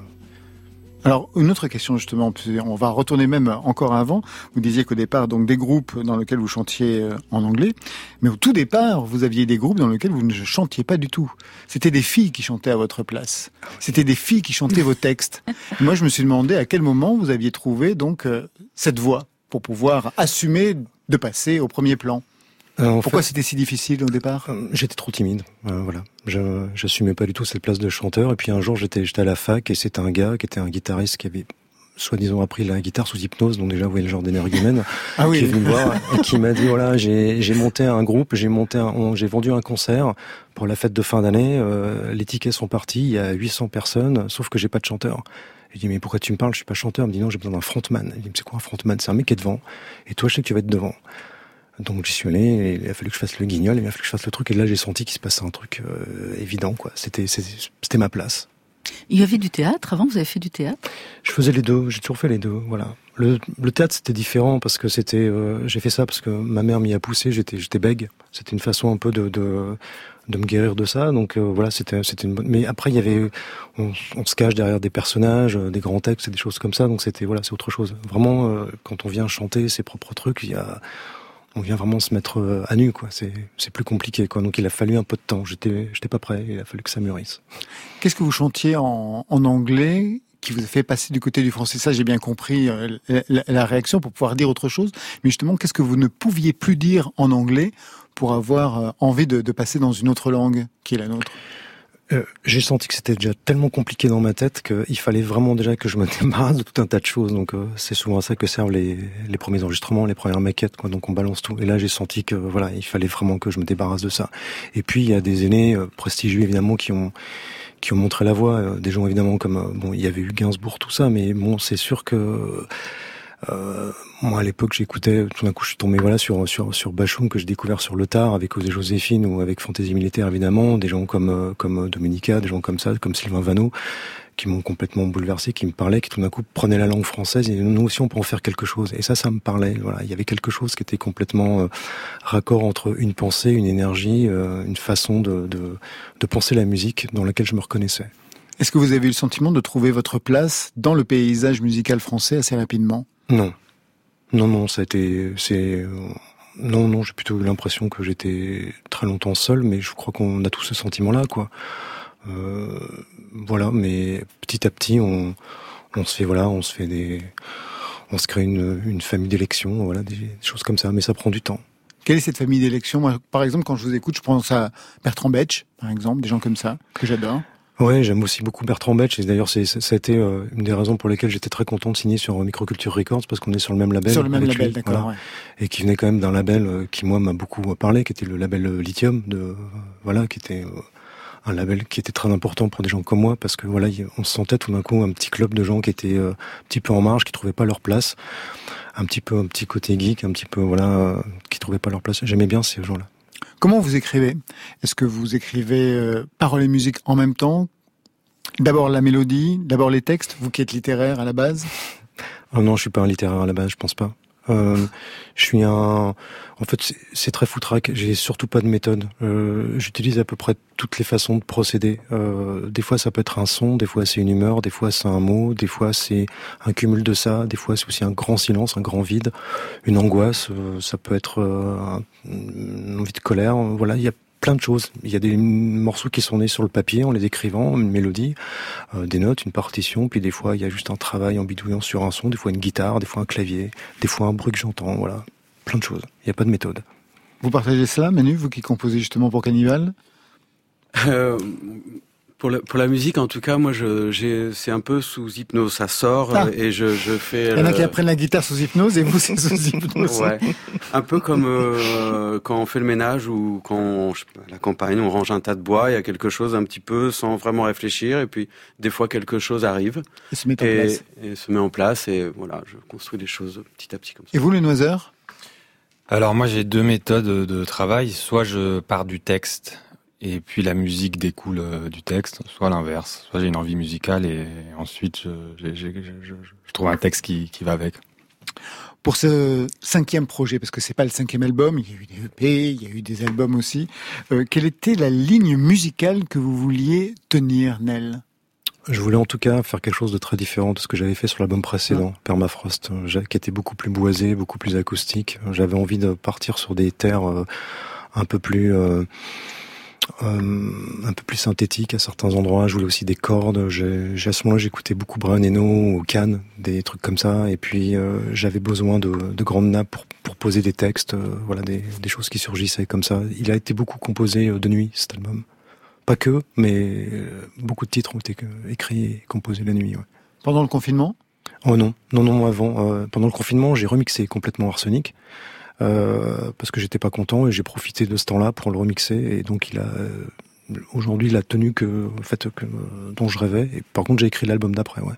Alors, une autre question justement, on va retourner même encore avant. Vous disiez qu'au départ, donc des groupes dans lesquels vous chantiez euh, en anglais, mais au tout départ, vous aviez des groupes dans lesquels vous ne chantiez pas du tout. C'était des filles qui chantaient à votre place. C'était des filles qui chantaient vos textes. Et [LAUGHS] moi, je me suis demandé à quel moment vous aviez trouvé donc euh, cette voix pour pouvoir assumer de passer au premier plan. Euh, Pourquoi fait, c'était si difficile au départ? euh, J'étais trop timide, euh, voilà. Je j'assumais pas du tout cette place de chanteur. Et puis un jour, j'étais j'étais à la fac et c'était un gars qui était un guitariste qui avait soi-disant appris la guitare sous hypnose, donc déjà vous voyez le genre d'énergumène, [LAUGHS] Ah oui. qui est venu me voir [LAUGHS] et qui m'a dit voilà j'ai j'ai monté un groupe, j'ai monté un, on- j'ai vendu un concert pour la fête de fin d'année. euh, les tickets sont partis, il y a 800 personnes, sauf que j'ai pas de chanteur. Je dis mais pourquoi tu me parles? Je suis pas chanteur. Il me dit non j'ai besoin d'un frontman. Il dit mais c'est quoi un frontman? C'est un mec qui est devant. Et toi je sais que tu vas être devant. Donc j'y suis allé, et il a fallu que je fasse le guignol, et il a fallu que je fasse le truc, et là j'ai senti qu'il se passait un truc euh, évident, quoi. C'était c'était ma place. Il y avait du théâtre avant, vous avez fait du théâtre? Je faisais les deux, j'ai toujours fait les deux, voilà. Le, le théâtre c'était différent parce que c'était, euh, j'ai fait ça parce que ma mère m'y a poussé, j'étais j'étais bègue, c'était une façon un peu de, de de me guérir de ça, donc euh, voilà c'était c'était une bonne. Mais après il y avait, on, on se cache derrière des personnages, euh, des grands textes et des choses comme ça, donc c'était voilà c'est autre chose. Vraiment euh, quand on vient chanter ses propres trucs, il y a on vient vraiment se mettre euh, à nu quoi. C'est plus compliqué quoi. Donc il a fallu un peu de temps. J'étais pas prêt. Il a fallu que ça mûrisse. Qu'est-ce que vous chantiez en, en anglais qui vous a fait passer du côté du français? Ça, j'ai bien compris euh, la, la réaction pour pouvoir dire autre chose. Mais justement, qu'est-ce que vous ne pouviez plus dire en anglais pour avoir euh, envie de, de passer dans une autre langue qui est la nôtre? Euh, j'ai senti que c'était déjà tellement compliqué dans ma tête qu'il fallait vraiment déjà que je me [LAUGHS] débarrasse de tout un tas de choses. Donc euh, c'est souvent à ça que servent les, les premiers enregistrements, les premières maquettes. Quoi. Donc on balance tout. Et là j'ai senti que voilà, il fallait vraiment que je me débarrasse de ça. Et puis il y a des aînés euh, prestigieux évidemment qui ont qui ont montré la voie. Euh, des gens évidemment comme euh, bon, il y avait eu Gainsbourg tout ça, mais bon c'est sûr que euh, moi à l'époque j'écoutais tout d'un coup je suis tombé voilà sur sur sur Bachoum que j'ai découvert sur le tard avec Osée Joséphine ou avec Fantaisie militaire évidemment des gens comme euh, comme Dominica des gens comme ça comme Sylvain Vanneau qui m'ont complètement bouleversé qui me parlaient qui tout d'un coup prenaient la langue française et nous aussi on peut en faire quelque chose. Et ça ça me parlait voilà. Il y avait quelque chose qui était complètement euh, raccord entre une pensée une énergie euh, une façon de, de de penser la musique dans laquelle je me reconnaissais. Est-ce que vous avez eu le sentiment de trouver votre place dans le paysage musical français assez rapidement? Non. Non, non, ça a été, c'est, non, non, j'ai plutôt eu l'impression que j'étais très longtemps seul, mais je crois qu'on a tous ce sentiment-là, quoi. Euh, voilà, mais petit à petit, on, on se fait, voilà, on se fait des, on se crée une, une famille d'élections, voilà, des, choses comme ça, mais ça prend du temps. Quelle est cette famille d'élections? Moi, Par exemple, quand je vous écoute, je pense à Bertrand Betch, par exemple, des gens comme ça, que j'adore. Ouais, j'aime aussi beaucoup Bertrand Betch. Et d'ailleurs, c'est, ça a été euh, une des raisons pour lesquelles j'étais très content de signer sur euh, Microculture Records parce qu'on est sur le même label. Sur le même label, lui, d'accord. voilà. ouais. et qui venait quand même d'un label euh, qui moi m'a beaucoup parlé, qui était le label Lithium, de voilà, qui était euh, un label qui était très important pour des gens comme moi parce que voilà, on se sentait tout d'un coup un petit club de gens qui étaient euh, un petit peu en marge, qui trouvaient pas leur place, un petit peu un petit côté geek, un petit peu voilà, euh, qui trouvaient pas leur place. J'aimais bien ces gens-là. Comment vous écrivez? Est-ce que vous écrivez euh, paroles et musique en même temps? D'abord la mélodie, d'abord les textes, vous qui êtes littéraire à la base? Oh non, je suis pas un littéraire à la base, je pense pas. Euh, je suis un. En fait, c'est- très foutraque. J'ai surtout pas de méthode. Euh, J'utilise à peu près toutes les façons de procéder. Euh, des fois, ça peut être un son, des fois c'est une humeur, des fois c'est un mot, des fois c'est un cumul de ça, des fois c'est aussi un grand silence, un grand vide, une angoisse. euh, ça peut être euh, un- une envie de colère. Voilà, il y a plein de choses. Il y a des morceaux qui sont nés sur le papier en les écrivant, une mélodie, euh, des notes, une partition, puis des fois il y a juste un travail en bidouillant sur un son, des fois une guitare, des fois un clavier, des fois un bruit que j'entends, voilà. Plein de choses. Il n'y a pas de méthode. Vous partagez cela, Manu, vous qui composez justement pour Cannibal Euh, pour, la, pour la musique, en tout cas, moi, je, c'est un peu sous hypnose. Ça sort Ah. euh, et je, je fais. Il y en a euh, qui apprennent la guitare sous hypnose et vous c'est sous [LAUGHS] hypnose. Ouais. Un peu comme euh, quand on fait le ménage ou quand on, je sais pas, à la campagne, on range un tas de bois, il y a quelque chose un petit peu sans vraiment réfléchir, et puis des fois quelque chose arrive Et se mettent en et, place. et se met en place, et voilà, je construis des choses petit à petit comme ça. Et vous, les noiseurs Alors moi j'ai deux méthodes de travail. Soit je pars du texte et puis la musique découle euh, du texte, soit l'inverse. Soit j'ai une envie musicale et ensuite je, j'ai- j'ai- je- je- je trouve un texte qui, qui va avec. Pour ce cinquième projet, parce que c'est pas le cinquième album, il y a eu des EP, il y a eu des albums aussi. euh, quelle était la ligne musicale que vous vouliez tenir, Nel? Je voulais en tout cas faire quelque chose de très différent de ce que j'avais fait sur l'album précédent, Permafrost, euh, qui était beaucoup plus boisé, beaucoup plus acoustique. J'avais envie de partir sur des terres euh, un peu plus un peu plus synthétiques à certains endroits. Je voulais aussi des cordes. J'ai, à ce moment-là, j'écoutais beaucoup Brian Eno ou Cannes, des trucs comme ça. Et puis euh, j'avais besoin de, de grandes nappes pour, pour poser des textes, euh, voilà, des, des choses qui surgissaient comme ça. Il a été beaucoup composé euh, de nuit cet album. Pas que, mais euh, beaucoup de titres ont été euh, écrits et composés la nuit. ouais. Pendant le confinement? Oh non, non, non, avant. euh, pendant le confinement, j'ai remixé complètement Arsenic. Euh, parce que j'étais pas content et j'ai profité de ce temps-là pour le remixer et donc il a euh, aujourd'hui il a tenu que le fait que euh, dont je rêvais et par contre j'ai écrit l'album d'après ouais.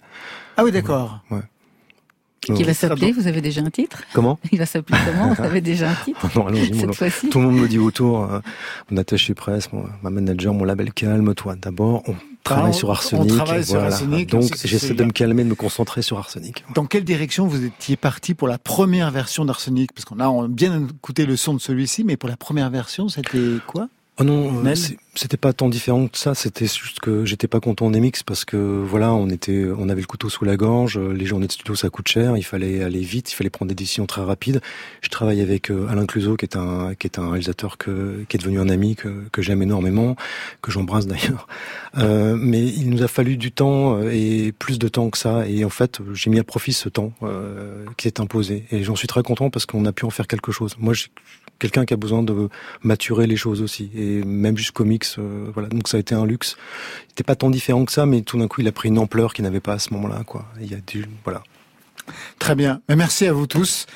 Ah oui, d'accord. Ouais. Qui va s'appeler Vous avez déjà un titre Comment Il va s'appeler comment Vous avez déjà un [LAUGHS] titre Non, Cette fois-ci Tout le monde me dit autour, euh, mon attaché presse, mon- ma manager, mon label calme-toi. D'abord, on travaille on- sur on Arsenic. travaille et sur voilà. Arsenic, Donc, j'essaie de me calmer, de me concentrer sur Arsenic. Dans quelle direction vous étiez parti pour la première version d'Arsenic? Parce qu'on a on a bien écouté le son de celui-ci, mais pour la première version, c'était quoi? Oh non, euh, c'était pas tant différent que ça. C'était juste que j'étais pas content des mix parce que voilà, on était, on avait le couteau sous la gorge. euh, Les journées de studio ça coûte cher. Il fallait aller vite. Il fallait prendre des décisions très rapides. Je travaille avec euh, Alain Cluzot, qui est un, qui est un réalisateur que, qui est devenu un ami que, que j'aime énormément, que j'embrasse d'ailleurs. Euh, mais il nous a fallu du temps et plus de temps que ça. Et en fait, j'ai mis à profit ce temps euh, qui s'est imposé. Et j'en suis très content parce qu'on a pu en faire quelque chose. Moi, quelqu'un qui a besoin de maturer les choses aussi. Et même jusqu'au mix, euh, voilà. Donc ça a été un luxe. Il n'était pas tant différent que ça, mais tout d'un coup, il a pris une ampleur qu'il n'avait pas à ce moment-là, quoi. Il y a du, voilà. Très bien. Mais Merci à vous tous.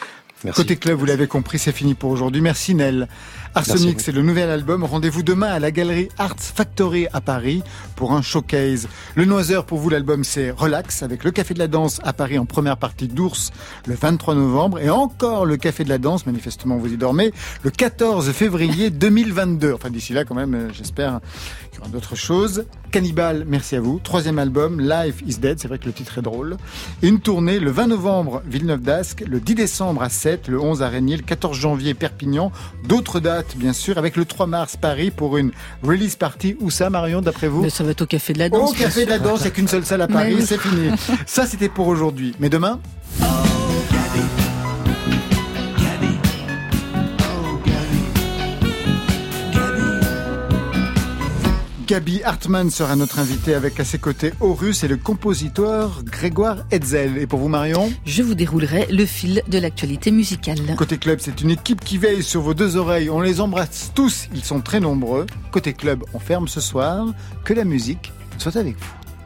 Merci. Côté club, vous l'avez compris, c'est fini pour aujourd'hui. Merci Nel. Arsenic, c'est le nouvel album. Rendez-vous demain à la galerie Arts Factory à Paris pour un showcase. Le Noiseur, pour vous, l'album, c'est Relax avec le Café de la Danse à Paris en première partie d'Ours le 23 novembre et encore le Café de la Danse, manifestement vous y dormez, le 14 février [LAUGHS] 2022. Enfin, d'ici là, quand même, euh, j'espère qu'il y aura d'autres choses. Cannibal, merci à vous. Troisième album, Life is Dead. C'est vrai que le titre est drôle. Et une tournée le 20 novembre, Villeneuve d'Ascq, le 10 décembre à 7, le 11 à Régnier, le 14 janvier Perpignan. D'autres dates, bien sûr, avec le 3 mars Paris pour une release party. Où ça, Marion, d'après vous? Mais ça va être au Café de la Danse. Au Café de la Danse, il n'y a qu'une seule salle à Paris, oui. c'est fini. Ça, c'était pour aujourd'hui. Mais demain? Gabi Hartmann sera notre invité avec à ses côtés Horus et le compositeur Grégoire Hetzel. Et pour vous, Marion Je vous déroulerai le fil de l'actualité musicale. Côté club, c'est une équipe qui veille sur vos deux oreilles. On les embrasse tous, ils sont très nombreux. Côté club, on ferme ce soir. Que la musique soit avec vous.